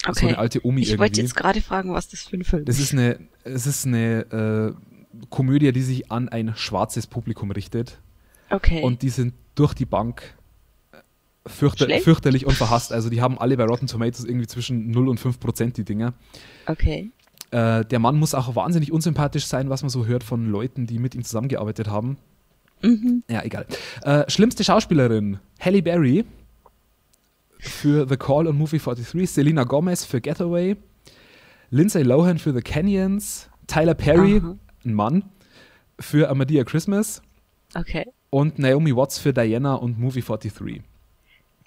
So okay. eine alte Omi ich irgendwie. wollte jetzt gerade fragen, was das für ein Film Das ist. ist eine, es ist eine äh, Komödie, die sich an ein schwarzes Publikum richtet. Okay. Und die sind durch die Bank fürchter Schlecht? fürchterlich und verhasst. Also die haben alle bei Rotten Tomatoes irgendwie zwischen 0 und 5 Prozent, die Dinger. okay. Äh, der Mann muss auch wahnsinnig unsympathisch sein, was man so hört von Leuten, die mit ihm zusammengearbeitet haben. Mhm. Ja, egal. Äh, schlimmste Schauspielerin, Halle Berry für The Call und Movie 43, Selena Gomez für Getaway, Lindsay Lohan für The Canyons, Tyler Perry, Aha. ein Mann, für Amadea Christmas Okay. und Naomi Watts für Diana und Movie 43.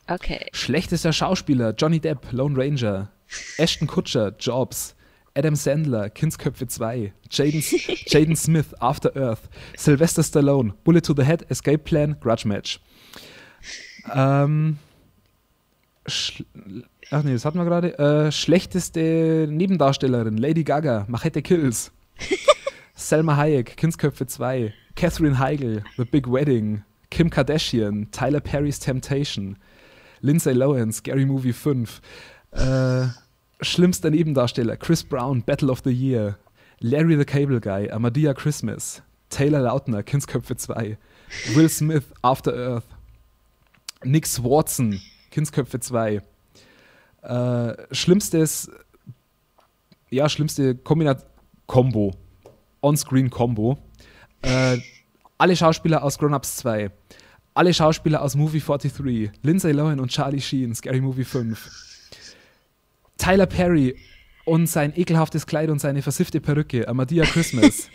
Okay. Schlechtester Schauspieler, Johnny Depp, Lone Ranger, Ashton Kutcher, Jobs, Adam Sandler, Kindsköpfe 2, Jaden, *laughs* Jaden Smith, After Earth, Sylvester Stallone, Bullet to the Head, Escape Plan, Grudge Match. Ähm, ach nee, das hatten wir gerade. Äh, schlechteste Nebendarstellerin, Lady Gaga, Machete Kills. *laughs* Selma Hayek, Kindsköpfe 2, Catherine Heigl, The Big Wedding, Kim Kardashian, Tyler Perry's Temptation, Lindsay Lohan, Scary Movie 5, äh, schlimmster Nebendarsteller, Chris Brown, Battle of the Year, Larry the Cable Guy, Amadea Christmas, Taylor Lautner, Kindsköpfe 2, Will Smith, After Earth, Nick Swartzen, Kindsköpfe 2, äh, schlimmstes, ja, schlimmste Kombinat Combo, On-Screen-Combo, äh, alle Schauspieler aus Grown Ups 2, alle Schauspieler aus Movie 43, Lindsay Lohan und Charlie Sheen, Scary Movie 5, Tyler Perry und sein ekelhaftes Kleid und seine versiffte Perücke, Amadea Christmas,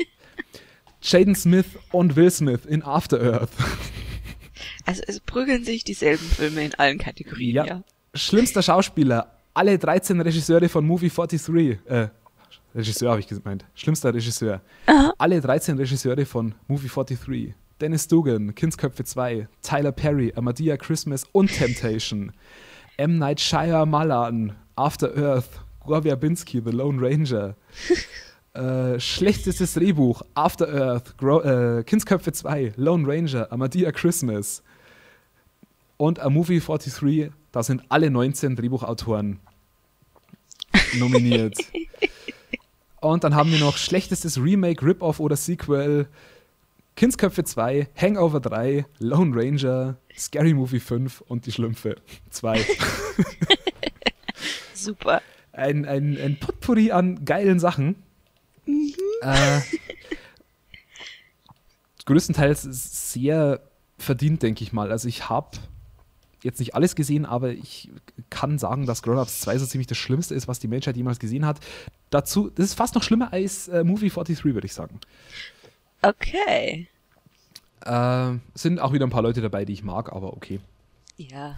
*laughs* Jaden Smith und Will Smith in After Earth. Also es prügeln sich dieselben Filme in allen Kategorien, Ja. ja. Schlimmster Schauspieler, alle 13 Regisseure von Movie 43, äh, Regisseur habe ich gemeint, schlimmster Regisseur. Alle 13 Regisseure von Movie 43. Dennis Dugan, Kindsköpfe 2, Tyler Perry, Amadea Christmas und Temptation. M. Night Shyamalan, After Earth, Gore Verbinski, The Lone Ranger. *laughs* äh, schlechtestes Drehbuch, After Earth, Gro äh, Kindsköpfe 2, Lone Ranger, Amadea Christmas. Und A Movie 43, da sind alle 19 Drehbuchautoren *laughs* nominiert. Und dann haben wir noch schlechtestes Remake, Rip-Off oder Sequel, Kindsköpfe 2, Hangover 3, Lone Ranger, Scary Movie 5 und Die Schlümpfe 2. *laughs* Super. ein, ein, ein Potpourri an geilen Sachen. Äh, größtenteils sehr verdient, denke ich mal. Also ich habe jetzt nicht alles gesehen, aber ich kann sagen, dass Grown Ups 2 so ziemlich das Schlimmste ist, was die Menschheit jemals gesehen hat. Dazu, das ist fast noch schlimmer als äh, Movie 43, würde ich sagen. Okay. Äh, sind auch wieder ein paar Leute dabei, die ich mag, aber okay. Ja.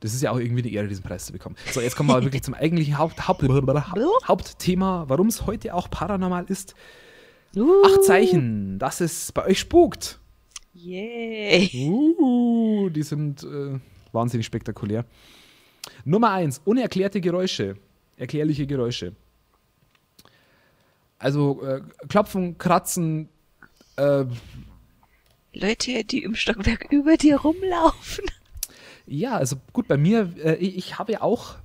Das ist ja auch irgendwie eine Ehre, diesen Preis zu bekommen. So, jetzt kommen wir aber wirklich zum eigentlichen Haupt, Haupt, Hauptthema, warum es heute auch paranormal ist. Uh, Acht Zeichen, dass es bei euch spukt. Yay. Uh, die sind äh, wahnsinnig spektakulär. Nummer eins, unerklärte Geräusche. Erklärliche Geräusche. Also äh, Klopfen, Kratzen, äh, Leute, die im Stockwerk über dir rumlaufen. ja, also gut, bei mir, äh, ich, ich habe ja auch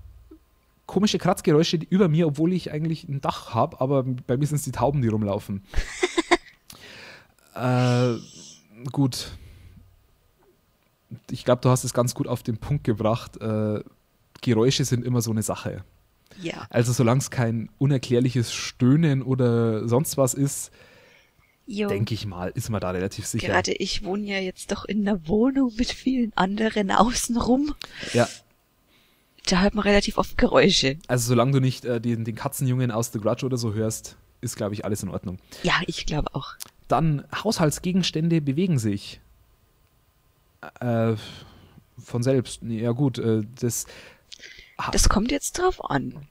komische Kratzgeräusche die über mir, obwohl ich eigentlich ein Dach habe, aber bei mir sind es die Tauben, die rumlaufen. *laughs* äh, gut. Ich glaube, du hast es ganz gut auf den Punkt gebracht. Äh, Geräusche sind immer so eine Sache. Ja. Also solange es kein unerklärliches Stöhnen oder sonst was ist. Denke ich mal, ist man da relativ sicher. Gerade ich wohne ja jetzt doch in einer Wohnung mit vielen anderen außenrum. Ja, Da hört man relativ oft Geräusche. Also solange du nicht äh, den, den Katzenjungen aus The Grudge oder so hörst, ist, glaube ich, alles in Ordnung. Ja, ich glaube auch. Dann Haushaltsgegenstände bewegen sich. Äh, von selbst. Ja gut, äh, das Das kommt jetzt drauf an.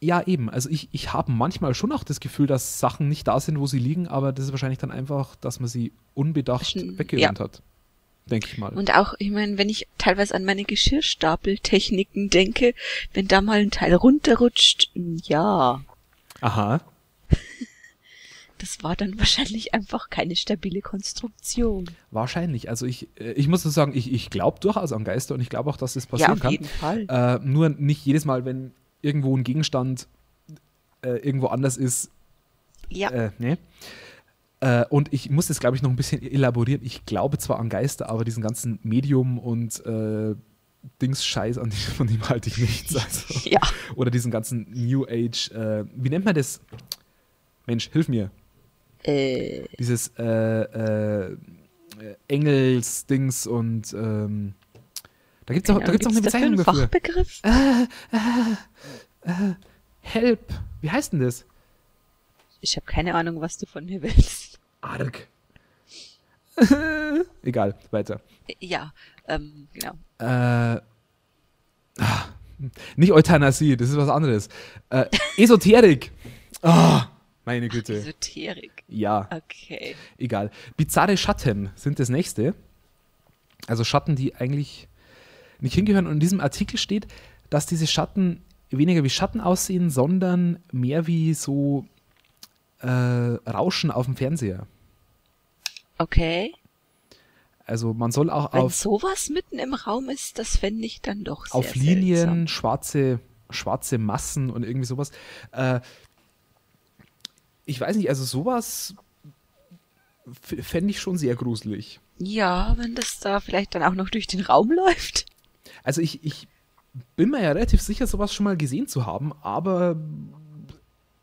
Ja, eben. Also ich, ich habe manchmal schon auch das Gefühl, dass Sachen nicht da sind, wo sie liegen, aber das ist wahrscheinlich dann einfach, dass man sie unbedacht weggeräumt hat. Denke ich mal. Und auch, ich meine, wenn ich teilweise an meine Geschirrstapeltechniken denke, wenn da mal ein Teil runterrutscht, ja, Aha. das war dann wahrscheinlich einfach keine stabile Konstruktion. Wahrscheinlich. Also ich, äh, ich muss so sagen, ich, ich glaube durchaus an Geister und ich glaube auch, dass das Ja, passieren auf kann. jeden Fall. Äh, nur nicht jedes Mal, wenn irgendwo ein Gegenstand äh, irgendwo anders ist, ja, Äh, nee. Äh, und ich muss das, glaube ich, noch ein bisschen elaborieren. Ich glaube zwar an Geister, aber diesen ganzen Medium und äh, Dings-Scheiß, an die, von dem halte ich nichts. *laughs* Also. ja. Oder diesen ganzen New Age, äh, wie nennt man das? Mensch, hilf mir. Äh, Dieses äh, äh, Engels-Dings und ähm, da gibt es auch, da gibt's auch eine gibt's dafür Bezeichnung einen. Fachbegriff? Help. Wie heißt denn das? Ich habe keine Ahnung, was du von mir willst. Arg. *laughs* Egal, weiter. Ja, ähm, genau. Äh, ah, nicht Euthanasie, das ist was anderes. Äh, Esoterik. Ah, meine Güte. Esoterik. Ja, Okay. egal. Bizarre Schatten sind das nächste. Also Schatten, die eigentlich nicht hingehören. Und in diesem Artikel steht, dass diese Schatten weniger wie Schatten aussehen, sondern mehr wie so äh, Rauschen auf dem Fernseher. Okay. Also man soll auch Wenn auf sowas mitten im Raum ist, das fände ich dann doch sehr auf Linien, seltsam. schwarze, schwarze Massen und irgendwie sowas. Äh, ich weiß nicht, also sowas fände ich schon sehr gruselig. Ja, wenn das da vielleicht dann auch noch durch den Raum *laughs* läuft. Also ich, ich bin mir ja relativ sicher, sowas schon mal gesehen zu haben, aber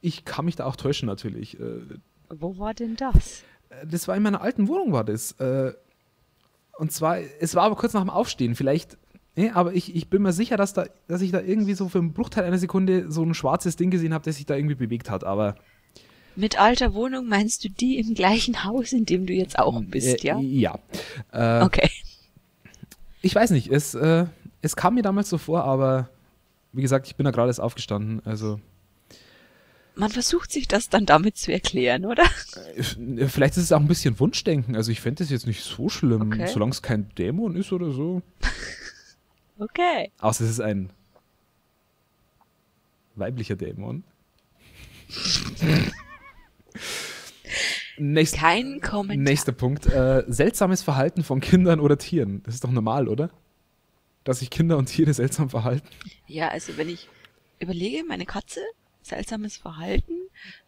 ich kann mich da auch täuschen natürlich. Äh, Wo war denn das? Das war in meiner alten Wohnung, war das. Äh, Und zwar, es war aber kurz nach dem Aufstehen, vielleicht. Nee, aber ich, ich bin mir sicher, dass, da, dass ich da irgendwie so für einen Bruchteil einer Sekunde so ein schwarzes Ding gesehen habe, das sich da irgendwie bewegt hat. Aber Mit alter Wohnung meinst du die im gleichen Haus, in dem du jetzt auch bist, äh, ja? Ja. Äh, Okay. Ich weiß nicht, es, äh, es kam mir damals so vor, aber wie gesagt, ich bin da gerade erst aufgestanden. Also Man versucht sich das dann damit zu erklären, oder? äh, vielleicht ist es auch ein bisschen Wunschdenken. Also ich fände das jetzt nicht so schlimm, Okay. solange es kein Dämon ist oder so. *laughs* Okay. Außer es ist ein weiblicher Dämon. *laughs* Nächst, Kein Kommentar. nächster Punkt. Äh, seltsames Verhalten von Kindern oder Tieren. Das ist doch normal, oder? Dass sich Kinder und Tiere seltsam verhalten. Ja, also wenn ich überlege, meine Katze, seltsames Verhalten,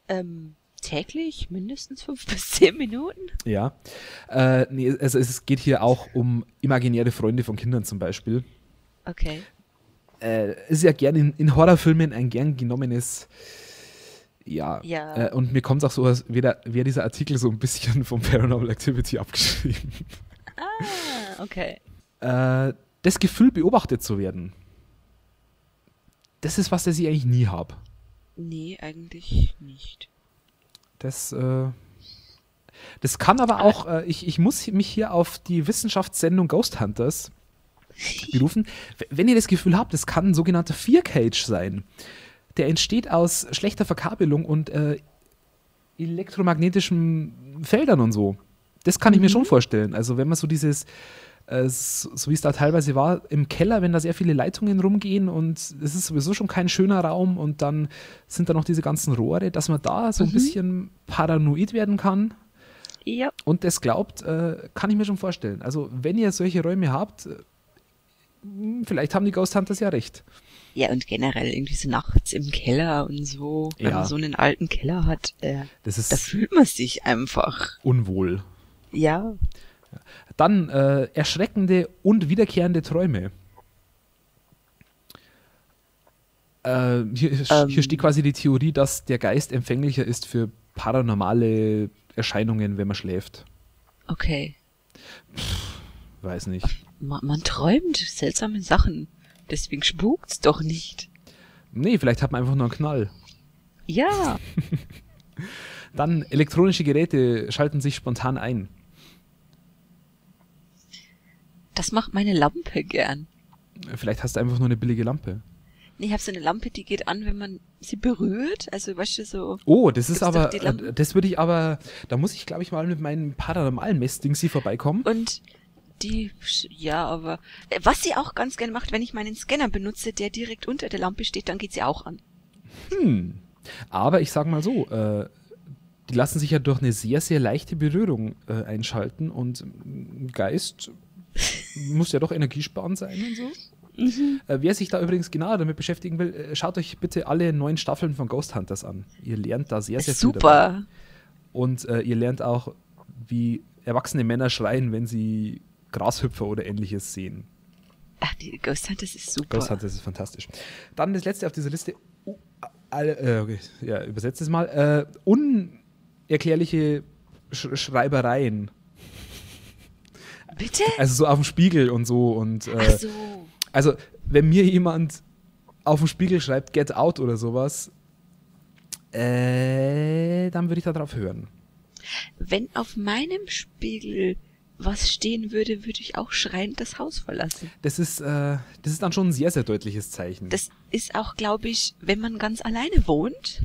ähm, täglich mindestens fünf *laughs* bis zehn Minuten. Ja. Äh, nee, also es geht hier auch um imaginäre Freunde von Kindern zum Beispiel. Okay. Äh, ist ja gern in, in Horrorfilmen ein gern genommenes. Ja. Ja. Äh, und mir kommt es auch so, als wäre wär dieser Artikel so ein bisschen *laughs* vom Paranormal Activity abgeschrieben. Ah, okay. Äh, das Gefühl, beobachtet zu werden. Das ist was, das ich eigentlich nie habe. Nee, eigentlich nicht. Das, äh, das kann aber auch, äh, ich, ich muss mich hier auf die Wissenschaftssendung Ghost Hunters berufen. Wenn ihr das Gefühl habt, das kann ein sogenannter Fear Cage sein. Der entsteht aus schlechter Verkabelung und äh, elektromagnetischen Feldern und so. Das kann ich mir schon vorstellen. Also wenn man so dieses, so, so wie es da teilweise war, im Keller, wenn da sehr viele Leitungen rumgehen und es ist sowieso schon kein schöner Raum und dann sind da noch diese ganzen Rohre, dass man da so ein bisschen paranoid werden kann Ja. und das glaubt, äh, kann ich mir schon vorstellen. Also wenn ihr solche Räume habt, äh, vielleicht haben die Ghost Hunters ja recht. Ja, und generell irgendwie so nachts im Keller und so, wenn Ja. man so einen alten Keller hat, äh, Das ist da fühlt man sich einfach. unwohl. Ja. Dann äh, erschreckende und wiederkehrende Träume. Äh, hier, Ähm. hier steht quasi die Theorie, dass der Geist empfänglicher ist für paranormale Erscheinungen, wenn man schläft. Okay. Weiß nicht. Man, man träumt seltsame Sachen. Deswegen spukt's doch nicht. Nee, vielleicht hat man einfach nur einen Knall. Ja. *laughs* Dann elektronische Geräte schalten sich spontan ein. Das macht meine Lampe gern. Vielleicht hast du einfach nur eine billige Lampe. Nee, ich habe so eine Lampe, die geht an, wenn man sie berührt. Also, weißt du, so. Oh, das ist aber, äh, das würde ich aber, da muss ich glaube ich mal mit meinem paranormalen Messdingsi vorbeikommen. Und die, ja, aber äh, was sie auch ganz gerne macht, wenn ich meinen Scanner benutze, der direkt unter der Lampe steht, dann geht sie auch an. Hm. Aber ich sage mal so, äh, die lassen sich ja durch eine sehr, sehr leichte Berührung äh, einschalten und ein Geist muss ja doch energiesparend sein und so. Äh, wer sich da übrigens genauer damit beschäftigen will, äh, schaut euch bitte alle neun Staffeln von Ghost Hunters an. Ihr lernt da sehr, sehr viel dabei. Super. Und äh, ihr lernt auch, wie erwachsene Männer schreien, wenn sie Grashüpfer oder ähnliches sehen. Ach, die Ghost Hunters ist super. Ghost Hunters ist fantastisch. Dann das letzte auf dieser Liste. Alle, äh, okay, ja, übersetzt es mal. Äh, unerklärliche Sch Schreibereien. Bitte? Also so auf dem Spiegel und so. Und, äh, Ach so. Also, wenn mir jemand auf dem Spiegel schreibt, get out oder sowas, äh, dann würde ich darauf hören. Wenn auf meinem Spiegel was stehen würde, würde ich auch schreiend das Haus verlassen. Das ist, äh, das ist dann schon ein sehr, sehr deutliches Zeichen. Das ist auch, glaube ich, wenn man ganz alleine wohnt,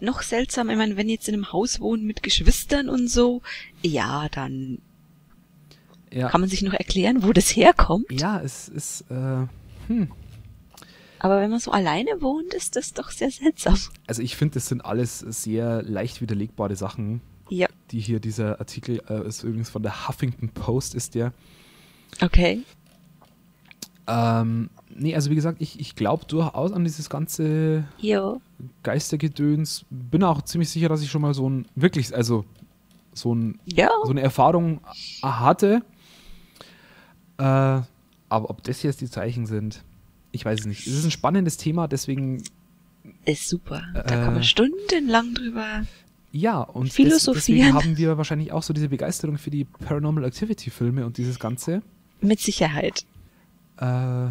noch seltsam. Ich meine, wenn jetzt in einem Haus wohnt mit Geschwistern und so, ja, dann ja, kann man sich noch erklären, wo das herkommt. ja, es ist, äh, hm. Aber wenn man so alleine wohnt, ist das doch sehr seltsam. Also ich finde, das sind alles sehr leicht widerlegbare Sachen, Ja, die hier dieser Artikel äh, ist übrigens von der Huffington Post ist der. okay. Ähm, nee, also wie gesagt, ich, ich glaube durchaus an dieses ganze Jo. Geistergedöns. Bin auch ziemlich sicher, dass ich schon mal so ein wirklich, also so, ein, Ja, so eine Erfahrung hatte. Äh, aber ob das jetzt die Zeichen sind, ich weiß es nicht. Es ist ein spannendes Thema, deswegen ist super. Da Äh, kann man stundenlang drüber. ja und Philosophieren. deswegen haben wir wahrscheinlich auch so diese Begeisterung für die Paranormal Activity Filme und dieses Ganze. Mit Sicherheit. Äh,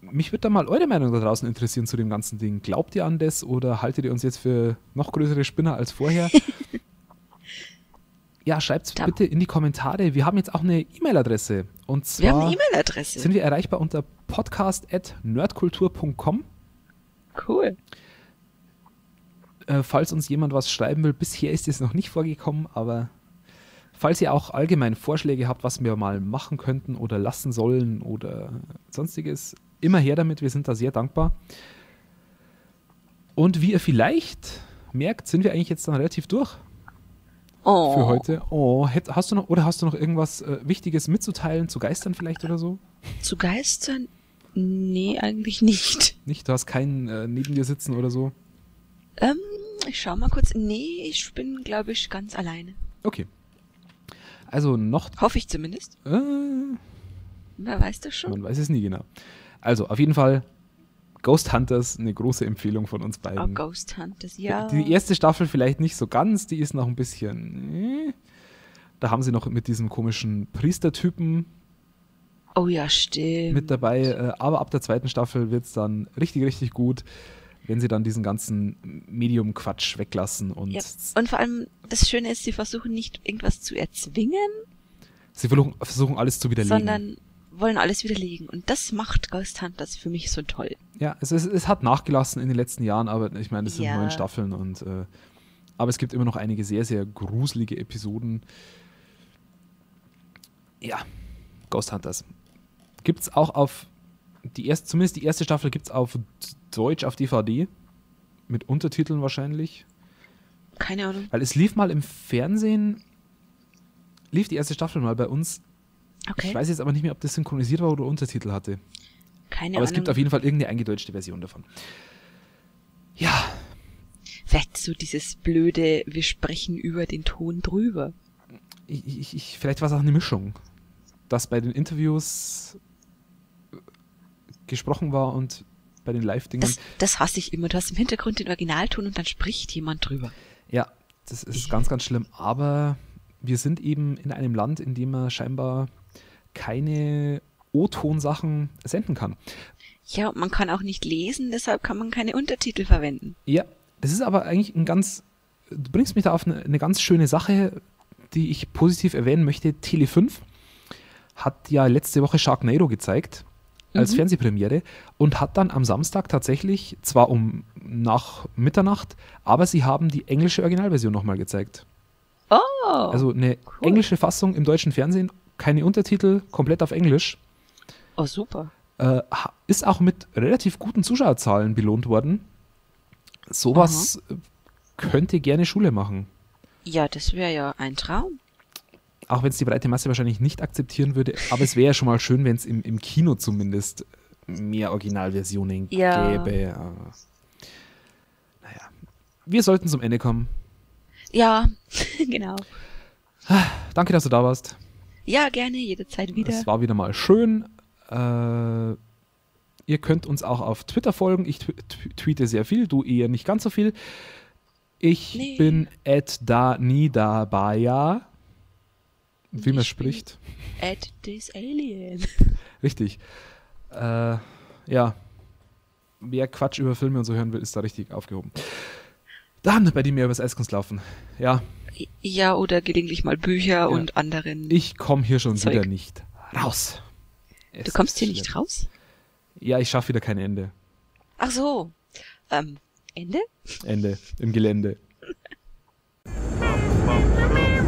mich würde da mal eure Meinung da draußen interessieren zu dem ganzen Ding. Glaubt ihr an das oder haltet ihr uns jetzt für noch größere Spinner als vorher? *laughs* ja, schreibt Da- bitte in die Kommentare. Wir haben jetzt auch eine E-Mail-Adresse. Und Wir haben zwar eine E-Mail-Adresse. sind wir erreichbar unter podcast.nerdkultur.com. Cool. Äh, falls uns jemand was schreiben will, bisher ist es noch nicht vorgekommen, aber falls ihr auch allgemein Vorschläge habt, was wir mal machen könnten oder lassen sollen oder sonstiges, immer her damit, wir sind da sehr dankbar. Und wie ihr vielleicht merkt, sind wir eigentlich jetzt dann relativ durch Oh. für heute. Oh, hast du noch oder hast du noch irgendwas äh, Wichtiges mitzuteilen zu Geistern vielleicht oder so? Zu Geistern? Nee, eigentlich nicht. Nicht, du hast keinen äh, neben dir sitzen oder so? Ähm, ich schau mal kurz. Nee, ich bin, glaube ich, ganz alleine. Okay. Also noch Hoffe ich zumindest. äh, Wer weiß das schon? Man weiß es nie genau. Also, auf jeden Fall Ghost Hunters, eine große Empfehlung von uns Oh, beiden. Ghost Hunters, ja. Die erste Staffel vielleicht nicht so ganz, die ist noch ein bisschen. äh. Da haben sie noch mit diesem komischen Priestertypen oh ja, stimmt. mit dabei, äh, aber ab der zweiten Staffel wird es dann richtig, richtig gut, wenn sie dann diesen ganzen Medium-Quatsch weglassen und Ja. Und vor allem, das Schöne ist, sie versuchen nicht irgendwas zu erzwingen, sie versuchen, versuchen alles zu widerlegen. sondern wollen alles widerlegen. Und das macht Ghost Hunters für mich so toll. Ja, es, es, es hat nachgelassen in den letzten Jahren, aber ich meine, es sind Ja. neun Staffeln und äh, aber es gibt immer noch einige sehr, sehr gruselige Episoden. Ja, Ghost Hunters. Gibt's auch auf die erste, zumindest die erste Staffel gibt's auf Deutsch auf DVD. Mit Untertiteln wahrscheinlich. Keine Ahnung. Weil es lief mal im Fernsehen, lief die erste Staffel mal bei uns. Okay. Ich weiß jetzt aber nicht mehr, ob das synchronisiert war oder Untertitel hatte. Keine aber Ahnung. es gibt auf jeden Fall irgendeine eingedeutschte Version davon. Ja, Vielleicht so dieses blöde, wir sprechen über den Ton drüber. ich, ich, ich, vielleicht war es auch eine Mischung, dass bei den Interviews äh, gesprochen war und bei den Live-Dingen. Das, das hasse ich immer. Du hast im Hintergrund den Originalton und dann spricht jemand drüber. Ja, das ist ganz, ganz schlimm. Aber wir sind eben in einem Land, in dem man scheinbar keine O-Ton-Sachen senden kann. Ja, man kann auch nicht lesen, deshalb kann man keine Untertitel verwenden. Ja, das ist aber eigentlich ein ganz, du bringst mich da auf eine, eine ganz schöne Sache, die ich positiv erwähnen möchte. Tele 5 hat ja letzte Woche Sharknado gezeigt als Mhm. Fernsehpremiere und hat dann am Samstag tatsächlich, zwar um nach Mitternacht, aber sie haben die englische Originalversion nochmal gezeigt. Oh, Also eine cool. englische Fassung im deutschen Fernsehen, keine Untertitel, komplett auf Englisch. oh super. Äh, ist auch mit relativ guten Zuschauerzahlen belohnt worden. Sowas äh, könnte gerne Schule machen. Ja, das wäre ja ein Traum. Auch wenn es die breite Masse wahrscheinlich nicht akzeptieren würde. Aber es wäre ja schon mal schön, wenn es im, im Kino zumindest mehr Originalversionen Ja. gäbe. Aber, naja, wir sollten zum Ende kommen. Ja, *laughs* genau. Danke, dass du da warst. Ja, gerne, jederzeit wieder. Es war wieder mal schön. Äh, ihr könnt uns auch auf Twitter folgen. Ich tw tw- tweete sehr viel, du eher nicht ganz so viel. Ich Nee. bin at da nie dabei, wie man spricht. At this alien. Richtig. Äh, ja. Wer Quatsch über Filme und so hören will, ist da richtig aufgehoben. Dann bei dir mehr übers Eiskunst laufen. Ja, Ja, oder gelegentlich mal Bücher und anderen. ich komme hier schon Zeug. wieder nicht raus. Es du kommst hier ist nicht schlimm. raus? Ja, ich schaffe wieder kein Ende. Ach so. Ähm, Ende? Ende im Gelände. *laughs*